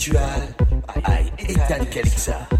spiritual by Ethan Calixa.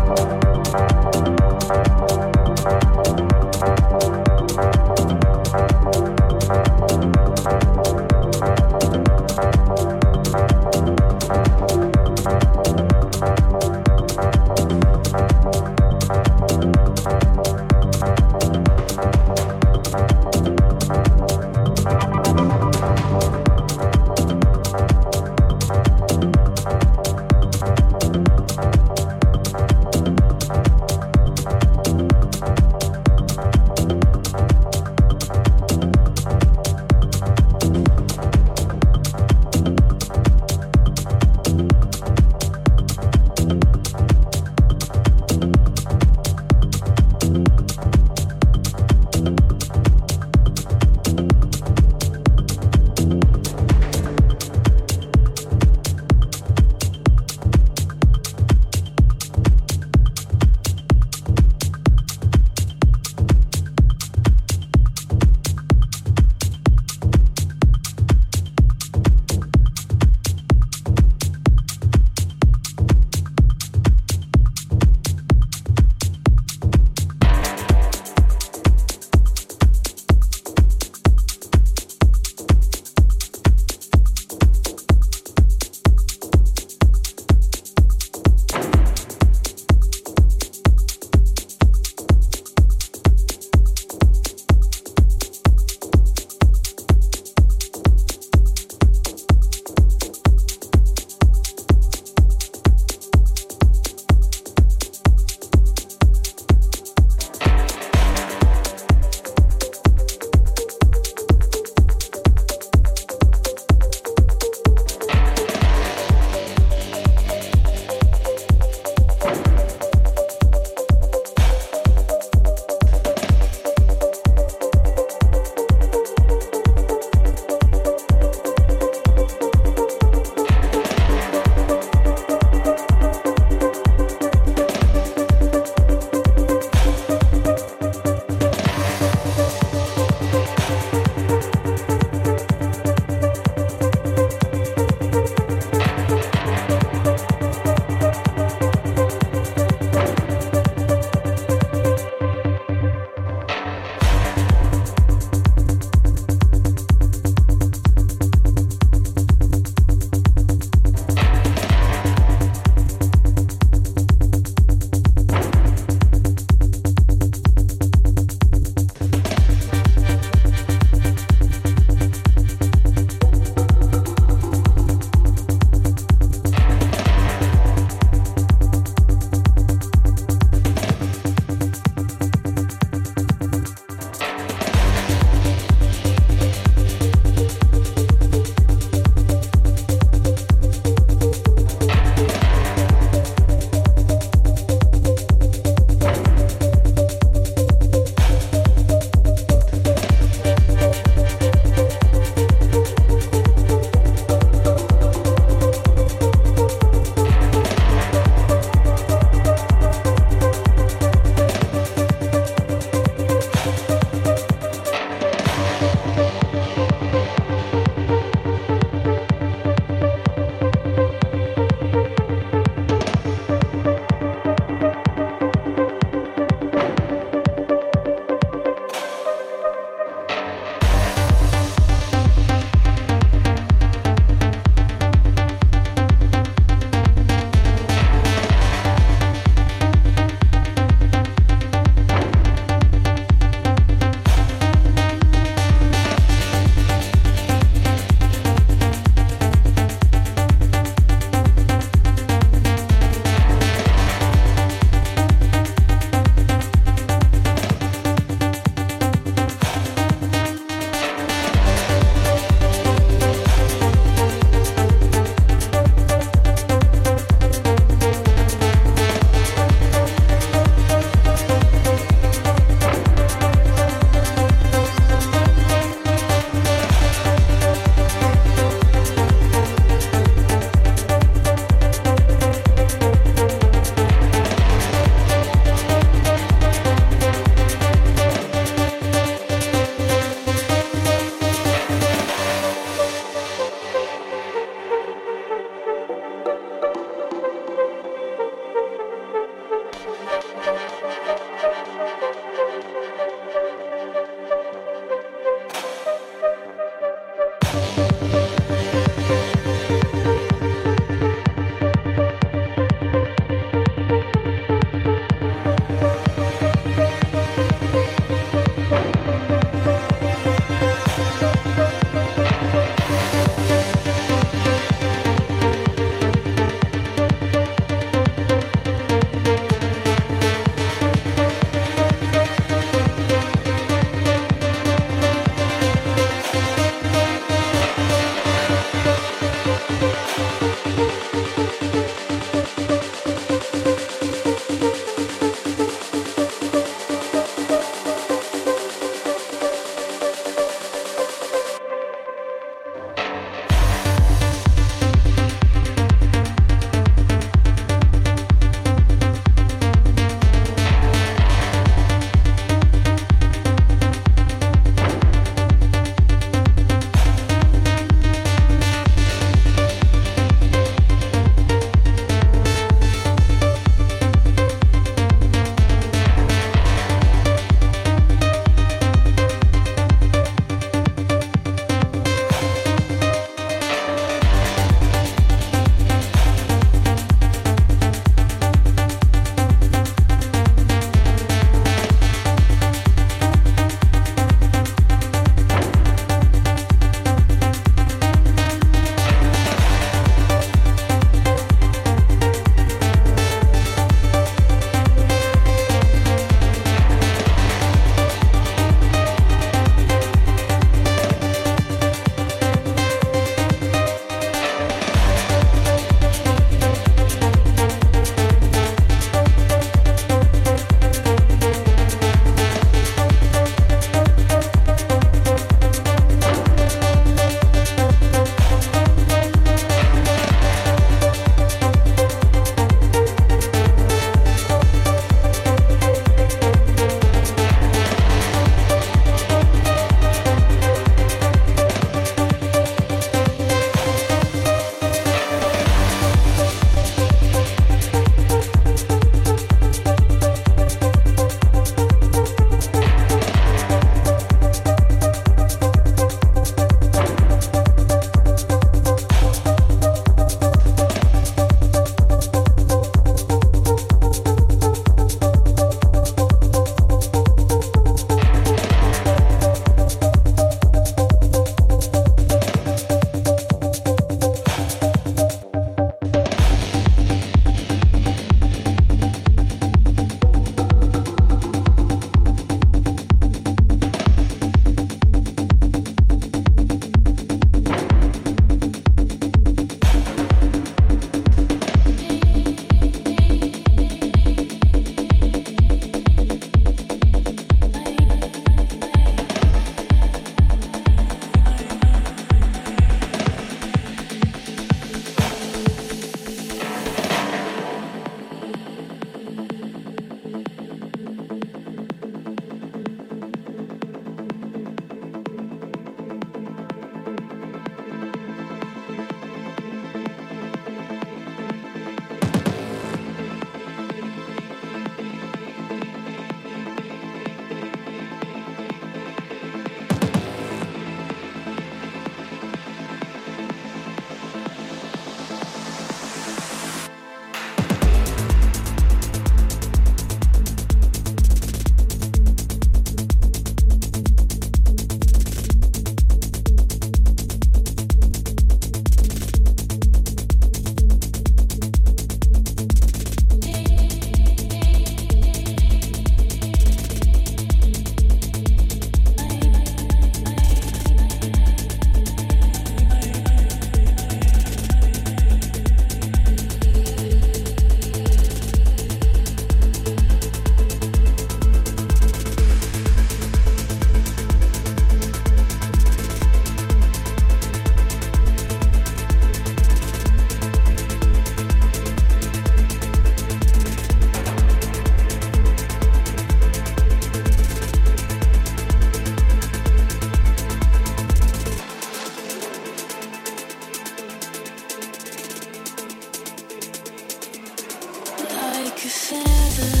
feather.